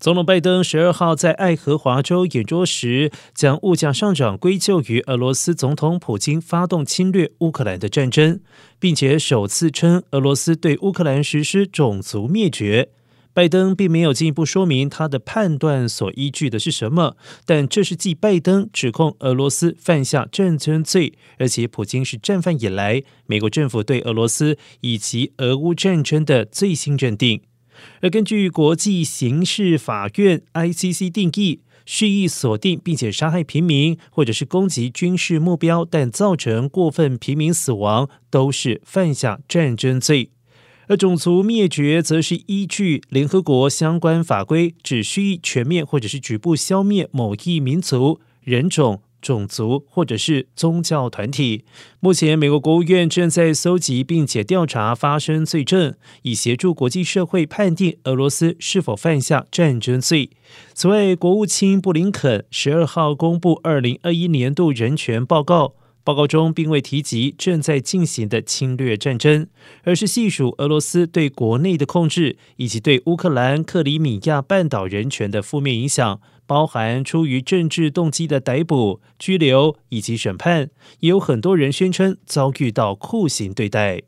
总统拜登十二号在爱荷华州演说时，将物价上涨归咎于俄罗斯总统普京发动侵略乌克兰的战争，并且首次称俄罗斯对乌克兰实施种族灭绝。拜登并没有进一步说明他的判断所依据的是什么，但这是继拜登指控俄罗斯犯下战争罪，而且普京是战犯以来，美国政府对俄罗斯以及俄乌战争的最新认定。而根据国际刑事法院 （ICC） 定义，蓄意锁定并且杀害平民，或者是攻击军事目标，但造成过分平民死亡，都是犯下战争罪。而种族灭绝则是依据联合国相关法规，只蓄意全面或者是局部消灭某一民族、人种。种族或者是宗教团体。目前，美国国务院正在搜集并且调查发生罪证，以协助国际社会判定俄罗斯是否犯下战争罪。此外，国务卿布林肯十二号公布二零二一年度人权报告，报告中并未提及正在进行的侵略战争，而是细数俄罗斯对国内的控制以及对乌克兰克里米亚半岛人权的负面影响。包含出于政治动机的逮捕、拘留以及审判，也有很多人宣称遭遇到酷刑对待。